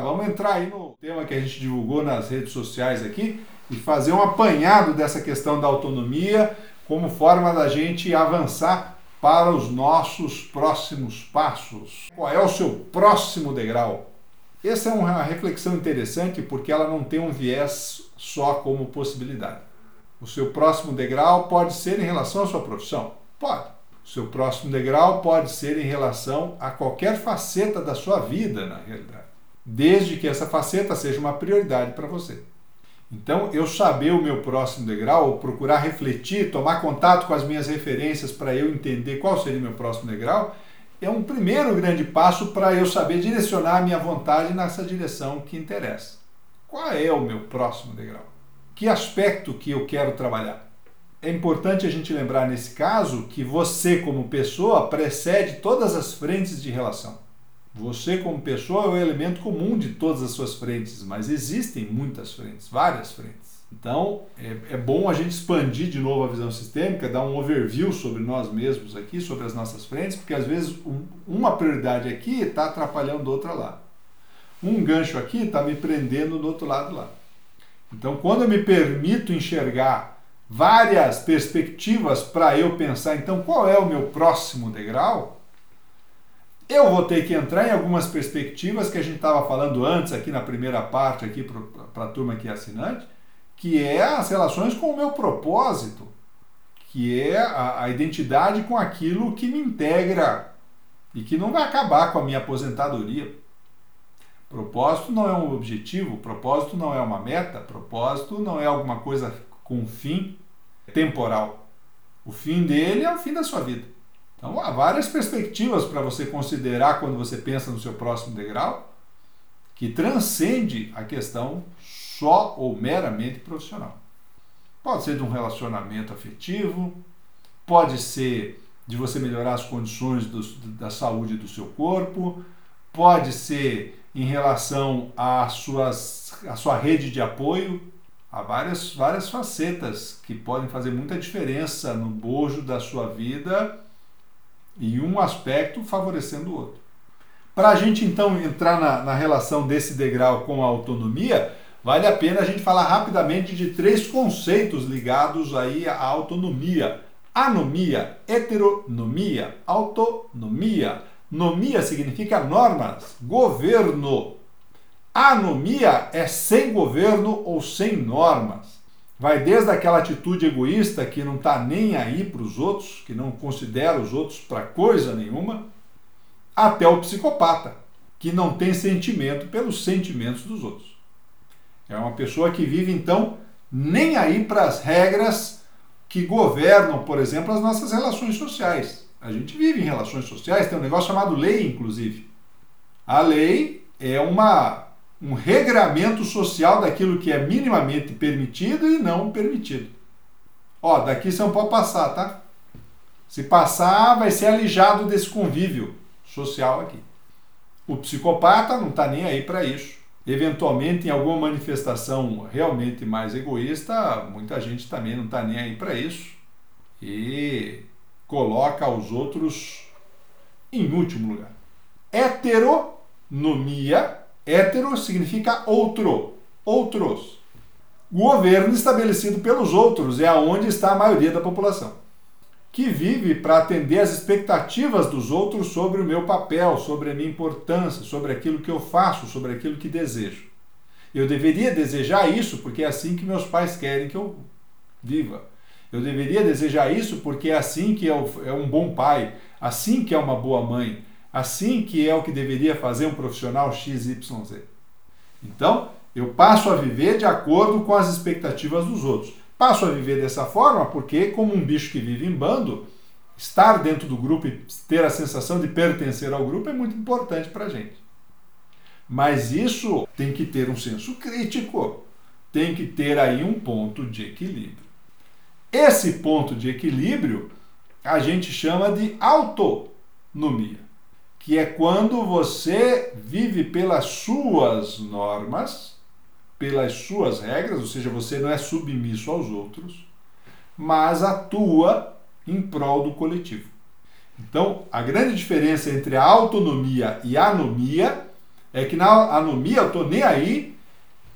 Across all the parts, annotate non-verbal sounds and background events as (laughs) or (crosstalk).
vamos entrar aí no tema que a gente divulgou nas redes sociais aqui e fazer um apanhado dessa questão da autonomia como forma da gente avançar para os nossos próximos passos. Qual é o seu próximo degrau? Essa é uma reflexão interessante porque ela não tem um viés só como possibilidade. O seu próximo degrau pode ser em relação à sua profissão? Pode. O seu próximo degrau pode ser em relação a qualquer faceta da sua vida, na realidade, desde que essa faceta seja uma prioridade para você. Então, eu saber o meu próximo degrau, procurar refletir, tomar contato com as minhas referências para eu entender qual seria o meu próximo degrau, é um primeiro grande passo para eu saber direcionar a minha vontade nessa direção que interessa. Qual é o meu próximo degrau? Que aspecto que eu quero trabalhar? É importante a gente lembrar nesse caso que você, como pessoa, precede todas as frentes de relação. Você, como pessoa, é o elemento comum de todas as suas frentes, mas existem muitas frentes, várias frentes. Então, é, é, bom a gente expandir de novo a visão sistêmica, dar um overview sobre nós mesmos aqui, sobre as nossas frentes, porque às vezes um, uma prioridade aqui está atrapalhando outra lá. Um gancho aqui está me prendendo do outro lado lá. Então, quando eu me permito enxergar várias perspectivas para eu pensar, então, qual é o meu próximo degrau? Eu vou ter que entrar em algumas perspectivas que a gente estava falando antes aqui na primeira parte aqui para a turma que é assinante, que é as relações com o meu propósito, que é a, a identidade com aquilo que me integra e que não vai acabar com a minha aposentadoria. Propósito não é um objetivo, propósito não é uma meta, propósito não é alguma coisa com fim temporal. O fim dele é o fim da sua vida. Então há várias perspectivas para você considerar quando você pensa no seu próximo degrau, que transcende a questão só ou meramente profissional. Pode ser de um relacionamento afetivo, pode ser de você melhorar as condições do, da saúde do seu corpo, pode ser em relação à, suas, à sua rede de apoio. Há várias, várias facetas que podem fazer muita diferença no bojo da sua vida e um aspecto favorecendo o outro. Para a gente então entrar na, na relação desse degrau com a autonomia, vale a pena a gente falar rapidamente de três conceitos ligados aí à autonomia. Anomia, heteronomia, autonomia. Nomia significa normas, governo. Anomia é sem governo ou sem normas. Vai desde aquela atitude egoísta que não está nem aí para os outros, que não considera os outros para coisa nenhuma, até o psicopata, que não tem sentimento pelos sentimentos dos outros. É uma pessoa que vive, então, nem aí para as regras que governam, por exemplo, as nossas relações sociais. A gente vive em relações sociais, tem um negócio chamado lei, inclusive. A lei é uma um regramento social daquilo que é minimamente permitido e não permitido. Ó, daqui você não pode passar, tá? Se passar, vai ser alijado desse convívio social aqui. O psicopata não está nem aí para isso. Eventualmente, em alguma manifestação realmente mais egoísta, muita gente também não está nem aí para isso e coloca os outros em último lugar. Heteronomia Hétero significa outro, outros. O governo estabelecido pelos outros é aonde está a maioria da população, que vive para atender às expectativas dos outros sobre o meu papel, sobre a minha importância, sobre aquilo que eu faço, sobre aquilo que desejo. Eu deveria desejar isso porque é assim que meus pais querem que eu viva. Eu deveria desejar isso porque é assim que é um bom pai, assim que é uma boa mãe, assim que é o que deveria fazer um profissional XYZ. Então, eu passo a viver de acordo com as expectativas dos outros. Passo a viver dessa forma porque, como um bicho que vive em bando, estar dentro do grupo e ter a sensação de pertencer ao grupo é muito importante para a gente. Mas isso tem que ter um senso crítico, tem que ter aí um ponto de equilíbrio. Esse ponto de equilíbrio a gente chama de autonomia que é quando você vive pelas suas normas, pelas suas regras, ou seja, você não é submisso aos outros, mas atua em prol do coletivo. Então, a grande diferença entre a autonomia e a anomia É que na anomia eu tô nem aí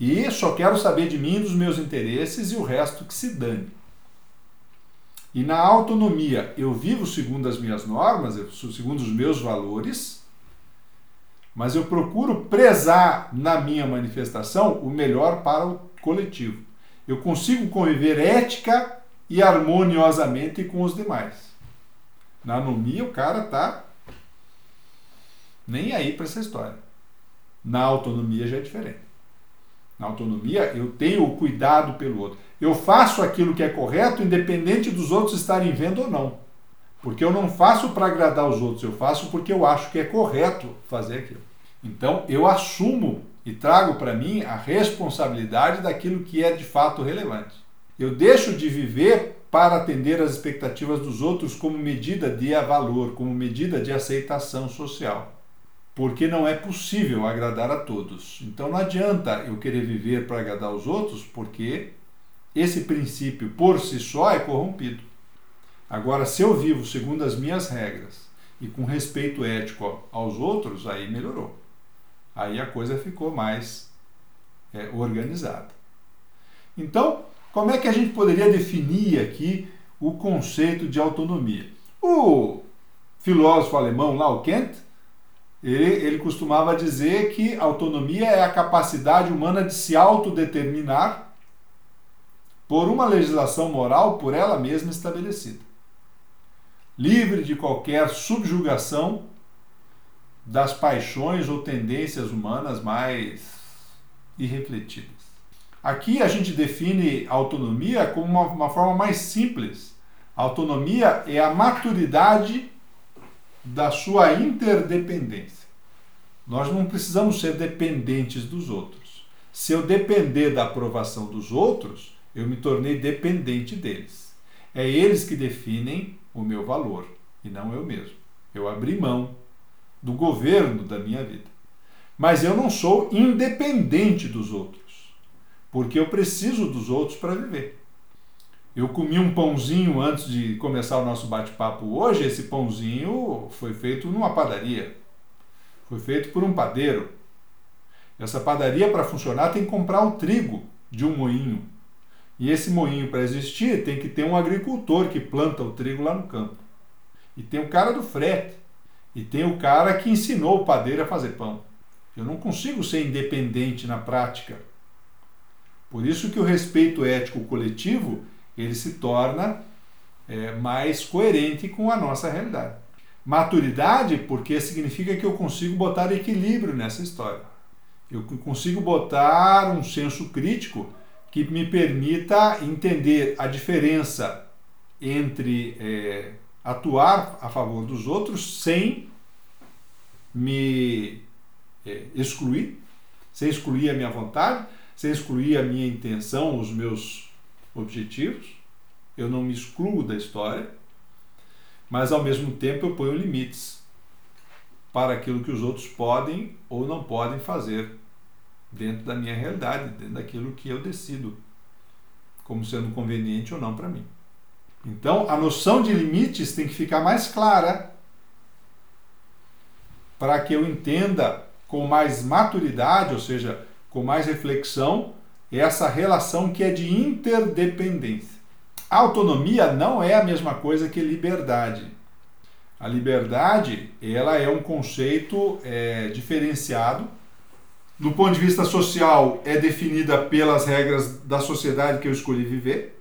e só quero saber de mim, dos meus interesses e o resto que se dane. E na autonomia eu vivo segundo as minhas normas, segundo os meus valores, mas eu procuro prezar na minha manifestação o melhor para o coletivo. Eu consigo conviver ética e harmoniosamente com os demais. Na anomia o cara tá nem aí para essa história. Na autonomia já é diferente. Na autonomia, eu tenho o cuidado pelo outro. Eu faço aquilo que é correto, independente dos outros estarem vendo ou não. Porque eu não faço para agradar os outros, eu faço porque eu acho que é correto fazer aquilo. Então, eu assumo e trago para mim a responsabilidade daquilo que é de fato relevante. Eu deixo de viver para atender às expectativas dos outros como medida de valor, como medida de aceitação social porque não é possível agradar a todos. Então não adianta eu querer viver para agradar os outros, porque esse princípio por si só é corrompido. Agora, se eu vivo segundo as minhas regras e com respeito ético aos outros, aí melhorou. Aí a coisa ficou mais é, organizada. Então, como é que a gente poderia definir aqui o conceito de autonomia? O filósofo alemão lá, o Kant, ele, ele costumava dizer que autonomia é a capacidade humana de se autodeterminar por uma legislação moral por ela mesma estabelecida, livre de qualquer subjugação das paixões ou tendências humanas mais irrefletidas. Aqui a gente define autonomia como uma, uma forma mais simples. A autonomia é a maturidade da sua interdependência. Nós não precisamos ser dependentes dos outros. Se eu depender da aprovação dos outros, eu me tornei dependente deles. É eles que definem o meu valor e não eu mesmo. Eu abri mão do governo da minha vida. Mas eu não sou independente dos outros, porque eu preciso dos outros para viver. Eu comi um pãozinho antes de começar o nosso bate-papo hoje. Esse pãozinho foi feito numa padaria. Foi feito por um padeiro. Essa padaria, para funcionar, tem que comprar o trigo de um moinho. E esse moinho, para existir, tem que ter um agricultor que planta o trigo lá no campo. E tem o cara do frete. E tem o cara que ensinou o padeiro a fazer pão. Eu não consigo ser independente na prática. Por isso que o respeito ético coletivo ele se torna é, mais coerente com a nossa realidade. Maturidade, porque significa que eu consigo botar equilíbrio nessa história. Eu consigo botar um senso crítico que me permita entender a diferença entre é, atuar a favor dos outros sem me é, excluir, sem excluir a minha vontade, sem excluir a minha intenção, os meus objetivos, eu não me excluo da história, mas ao mesmo tempo eu ponho limites para aquilo que os outros podem ou não podem fazer dentro da minha realidade, dentro daquilo que eu decido como sendo conveniente ou não para mim. Então, a noção de limites tem que ficar mais clara para que eu entenda com mais maturidade, ou seja, com mais reflexão, essa relação que é de interdependência. Autonomia não é a mesma coisa que liberdade. A liberdade ela é um conceito é, diferenciado. Do ponto de vista social, é definida pelas regras da sociedade que eu escolhi viver.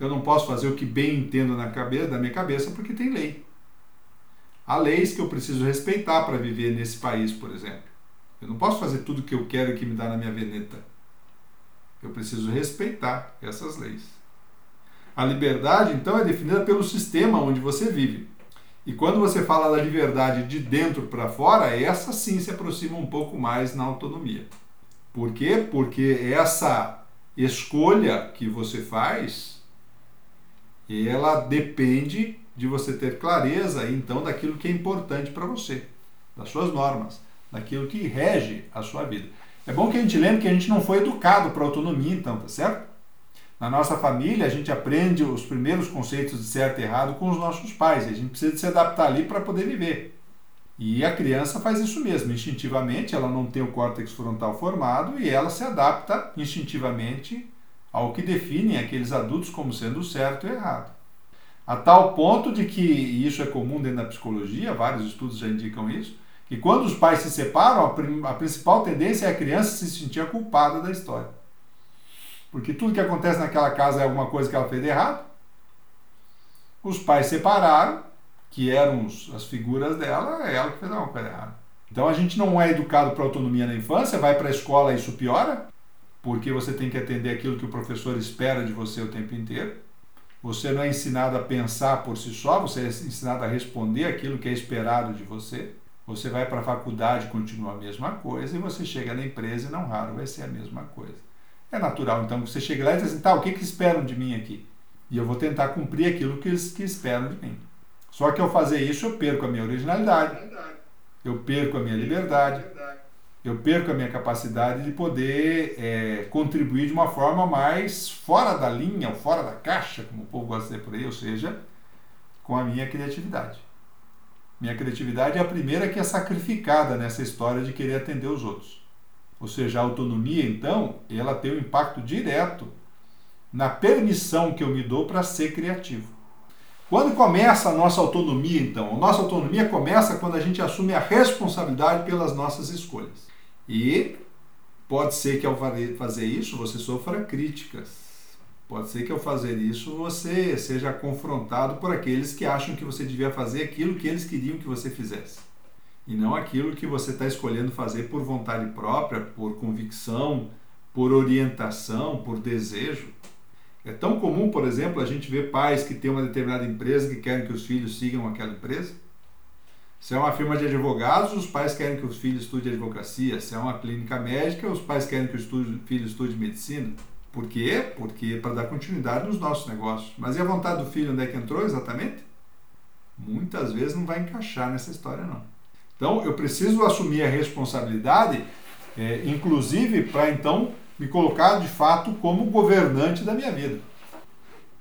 Eu não posso fazer o que bem entendo na cabeça, da minha cabeça porque tem lei. Há leis que eu preciso respeitar para viver nesse país, por exemplo. Eu não posso fazer tudo o que eu quero que me dá na minha veneta. Eu preciso respeitar essas leis. A liberdade, então, é definida pelo sistema onde você vive. E quando você fala da liberdade de dentro para fora, essa sim se aproxima um pouco mais na autonomia. Por quê? Porque essa escolha que você faz, ela depende de você ter clareza, então, daquilo que é importante para você, das suas normas, daquilo que rege a sua vida. É bom que a gente lembre que a gente não foi educado para autonomia, então, tá certo? Na nossa família, a gente aprende os primeiros conceitos de certo e errado com os nossos pais. A gente precisa se adaptar ali para poder viver. E a criança faz isso mesmo, instintivamente, ela não tem o córtex frontal formado e ela se adapta instintivamente ao que definem aqueles adultos como sendo certo e errado. A tal ponto de que, e isso é comum dentro da psicologia, vários estudos já indicam isso, que quando os pais se separam, a, principal tendência é a criança se sentir culpada da história. Porque tudo que acontece naquela casa é alguma coisa que ela fez de errado. Os pais separaram, que eram as figuras dela, é ela que fez alguma coisa errada. Então a gente não é educado para autonomia na infância, vai para a escola e isso piora, porque você tem que atender aquilo que o professor espera de você o tempo inteiro. Você não é ensinado a pensar por si só, você é ensinado a responder aquilo que é esperado de você. Você vai para a faculdade, continua a mesma coisa, e você chega na empresa e não raro vai ser a mesma coisa. É natural, então, que você chegue lá e diz assim, tá, o que, que esperam de mim aqui? E eu vou tentar cumprir aquilo que que esperam de mim. Só que ao fazer isso, eu perco a minha originalidade, eu perco a minha liberdade, eu perco a minha capacidade de poder é, contribuir de uma forma mais fora da linha, ou fora da caixa, como o povo gosta de dizer por aí, ou seja, com a minha criatividade. Minha criatividade é a primeira que é sacrificada nessa história de querer atender os outros. Ou seja, a autonomia, então, ela tem um impacto direto na permissão que eu me dou para ser criativo. Quando começa a nossa autonomia, então? A nossa autonomia começa quando a gente assume a responsabilidade pelas nossas escolhas. E pode ser que ao fazer isso você sofra críticas. Pode ser que ao fazer isso você seja confrontado por aqueles que acham que você devia fazer aquilo que eles queriam que você fizesse. E não aquilo que você está escolhendo fazer por vontade própria, por convicção, por orientação, por desejo. É tão comum, por exemplo, a gente ver pais que têm uma determinada empresa que querem que os filhos sigam aquela empresa. Se é uma firma de advogados, os pais querem que os filhos estudem advocacia. Se é uma clínica médica, os pais querem que o filho estude medicina. Por quê? Porque é para dar continuidade nos nossos negócios. Mas e a vontade do filho onde é que entrou exatamente? Muitas vezes não vai encaixar nessa história, não. Então eu preciso assumir a responsabilidade, é, inclusive para então me colocar de fato como governante da minha vida.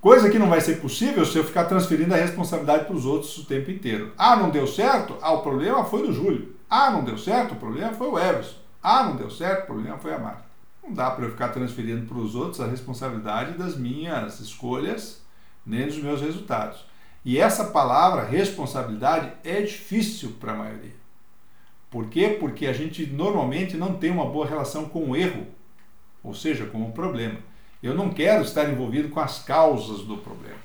Coisa que não vai ser possível se eu ficar transferindo a responsabilidade para os outros o tempo inteiro. Ah, não deu certo? Ah, o problema foi do Júlio. Ah, não deu certo? O problema foi o Everson. Ah, não deu certo? O problema foi a Marta. Não dá para eu ficar transferindo para os outros a responsabilidade das minhas escolhas, nem dos meus resultados. E essa palavra responsabilidade é difícil para a maioria. Por quê? Porque a gente normalmente não tem uma boa relação com o erro, ou seja, com o problema. Eu não quero estar envolvido com as causas do problema.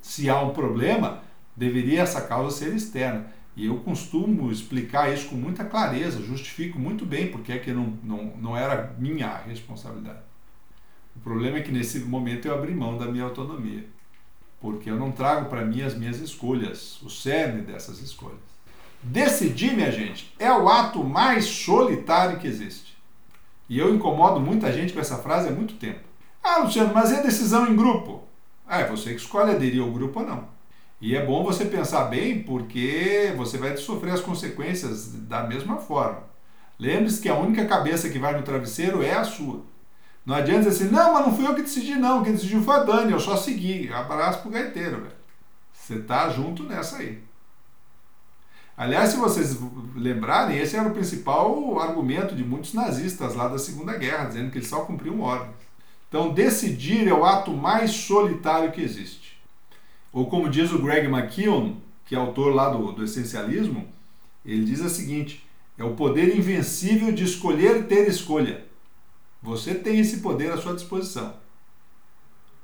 Se há um problema, deveria essa causa ser externa. E eu costumo explicar isso com muita clareza, justifico muito bem porque é que não, não, não era minha responsabilidade. O problema é que nesse momento eu abri mão da minha autonomia, porque eu não trago para mim as minhas escolhas, o cerne dessas escolhas. Decidir, minha gente, é o ato mais solitário que existe. E eu incomodo muita gente com essa frase há muito tempo. Ah, Luciano, mas é decisão em grupo? Ah, é você que escolhe aderir ao grupo ou não. E é bom você pensar bem, porque você vai sofrer as consequências da mesma forma. Lembre-se que a única cabeça que vai no travesseiro é a sua. Não adianta dizer assim, não, mas não fui eu que decidi, não. Quem decidiu foi a Dani, eu só segui. Abraço pro gaiteiro, velho. Você tá junto nessa aí. Aliás, se vocês lembrarem, esse era o principal argumento de muitos nazistas lá da Segunda Guerra, dizendo que eles só cumpriam ordens. Então, decidir é o ato mais solitário que existe. Ou como diz o Greg McKeown, que é autor lá do, do Essencialismo, ele diz o seguinte: é o poder invencível de escolher ter escolha. Você tem esse poder à sua disposição.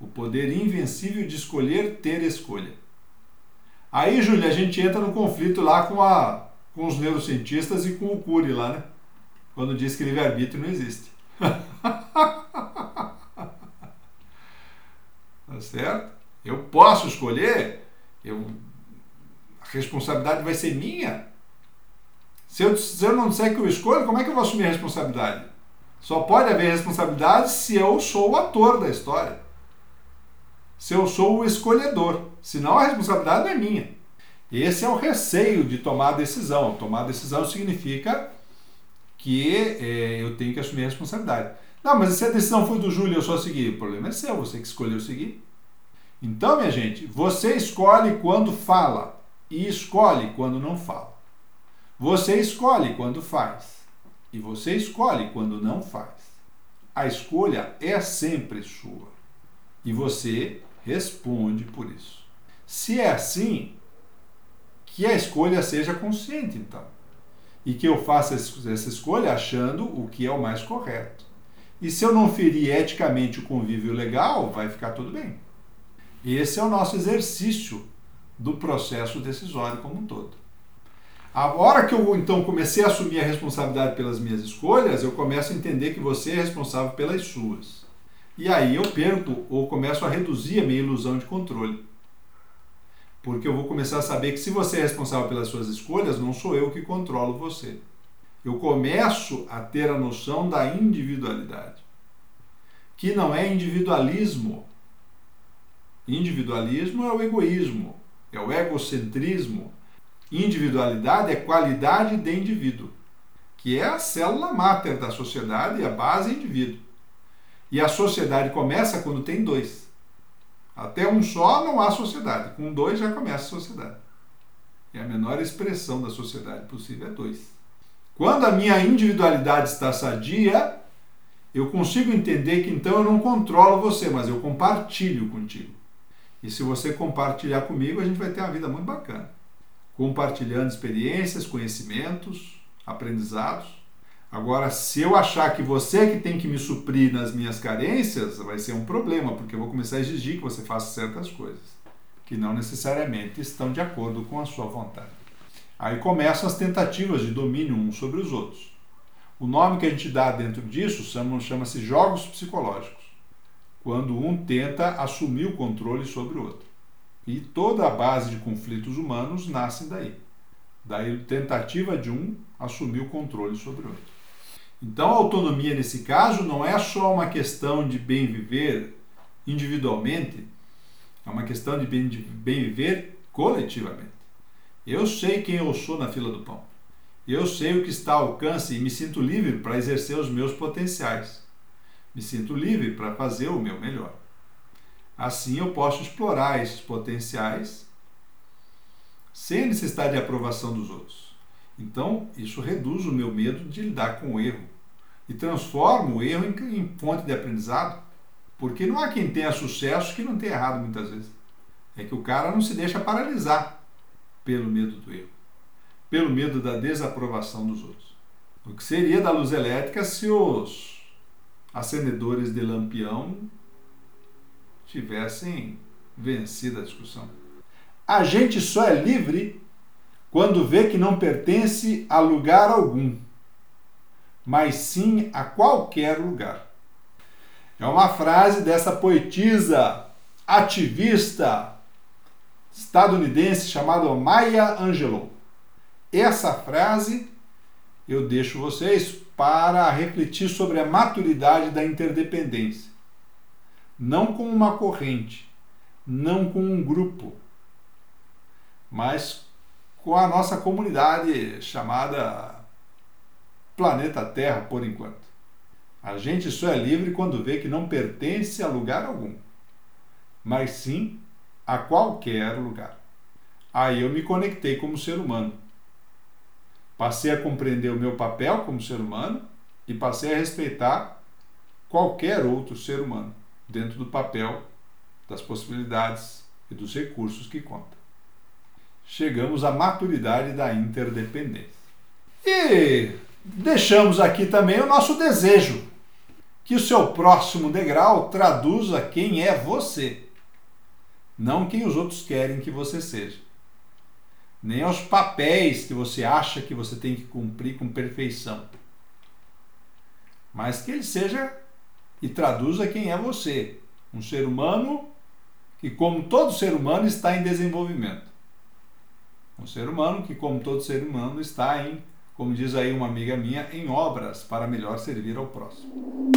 O poder invencível de escolher ter escolha. Aí, Júlia, a gente entra no conflito lá com, a, com os neurocientistas e com o Cury lá, né? Quando diz que livre-arbítrio não existe. (laughs) Tá certo? Posso escolher, eu, a responsabilidade vai ser minha. Se eu, se eu não disser que eu escolho, como é que eu vou assumir a responsabilidade? Só pode haver responsabilidade se eu sou o ator da história. Se eu sou o escolhedor. Senão a responsabilidade não é minha. Esse é o receio de tomar decisão. Tomar decisão significa que é, eu tenho que assumir a responsabilidade. Não, mas se a decisão foi do Júlio eu só segui, o problema é seu, você que escolheu seguir. Então, minha gente, você escolhe quando fala e escolhe quando não fala. Você escolhe quando faz e você escolhe quando não faz. A escolha é sempre sua e você responde por isso. Se é assim, que a escolha seja consciente, então, e que eu faça essa escolha achando o que é o mais correto. E se eu não ferir eticamente o convívio legal, vai ficar tudo bem. Esse é o nosso exercício do processo decisório como um todo. A hora que eu então comecei a assumir a responsabilidade pelas minhas escolhas, eu começo a entender que você é responsável pelas suas. E aí eu perco ou começo a reduzir a minha ilusão de controle. Porque eu vou começar a saber que se você é responsável pelas suas escolhas, não sou eu que controlo você. Eu começo a ter a noção da individualidade, que não é individualismo. Individualismo é o egoísmo, é o egocentrismo. Individualidade é qualidade de indivíduo, que é a célula máter da sociedade e a base é indivíduo. E a sociedade começa quando tem dois. Até um só não há sociedade. Com dois já começa a sociedade. E a menor expressão da sociedade possível é dois. Quando a minha individualidade está sadia, eu consigo entender que então eu não controlo você, mas eu compartilho contigo. E se você compartilhar comigo, a gente vai ter uma vida muito bacana. Compartilhando experiências, conhecimentos, aprendizados. Agora, se eu achar que você é que tem que me suprir nas minhas carências, vai ser um problema, porque eu vou começar a exigir que você faça certas coisas que não necessariamente estão de acordo com a sua vontade. Aí começam as tentativas de domínio uns sobre os outros. O nome que a gente dá dentro disso chama-se jogos psicológicos, quando um tenta assumir o controle sobre o outro. E toda a base de conflitos humanos nasce daí. Daí tentativa de um assumir o controle sobre o outro. Então, a autonomia nesse caso não é só uma questão de bem viver individualmente, é uma questão de bem, de bem viver coletivamente. Eu sei quem eu sou na fila do pão. Eu sei o que está ao alcance e me sinto livre para exercer os meus potenciais. Me sinto livre para fazer o meu melhor. Assim eu posso explorar esses potenciais sem necessidade de aprovação dos outros. Então, isso reduz o meu medo de lidar com o erro e transforma o erro em, em de aprendizado. Porque não há quem tenha sucesso que não tenha errado muitas vezes. É que o cara não se deixa paralisar pelo medo do erro, pelo medo da desaprovação dos outros. O que seria da luz elétrica se os acendedores de lampião tivessem vencido a discussão? A gente só é livre quando vê que não pertence a lugar algum mas sim a qualquer lugar. É uma frase dessa poetisa ativista estadunidense chamada Maya Angelou. Essa frase eu deixo vocês para refletir sobre a maturidade da interdependência. Não com uma corrente, não com um grupo, mas com a nossa comunidade chamada planeta Terra por enquanto. A gente só é livre quando vê que não pertence a lugar algum, mas sim a qualquer lugar. Aí eu me conectei como ser humano. Passei a compreender o meu papel como ser humano e passei a respeitar qualquer outro ser humano dentro do papel, das possibilidades e dos recursos que conta. Chegamos à maturidade da interdependência. E deixamos aqui também o nosso desejo que o seu próximo degrau traduza quem é você, não quem os outros querem que você seja, nem aos papéis que você acha que você tem que cumprir com perfeição, mas que ele seja e traduza quem é você, um ser humano que, como todo ser humano, está em desenvolvimento. Um ser humano que, como todo ser humano, está em como diz aí uma amiga minha, em obras para melhor servir ao próximo.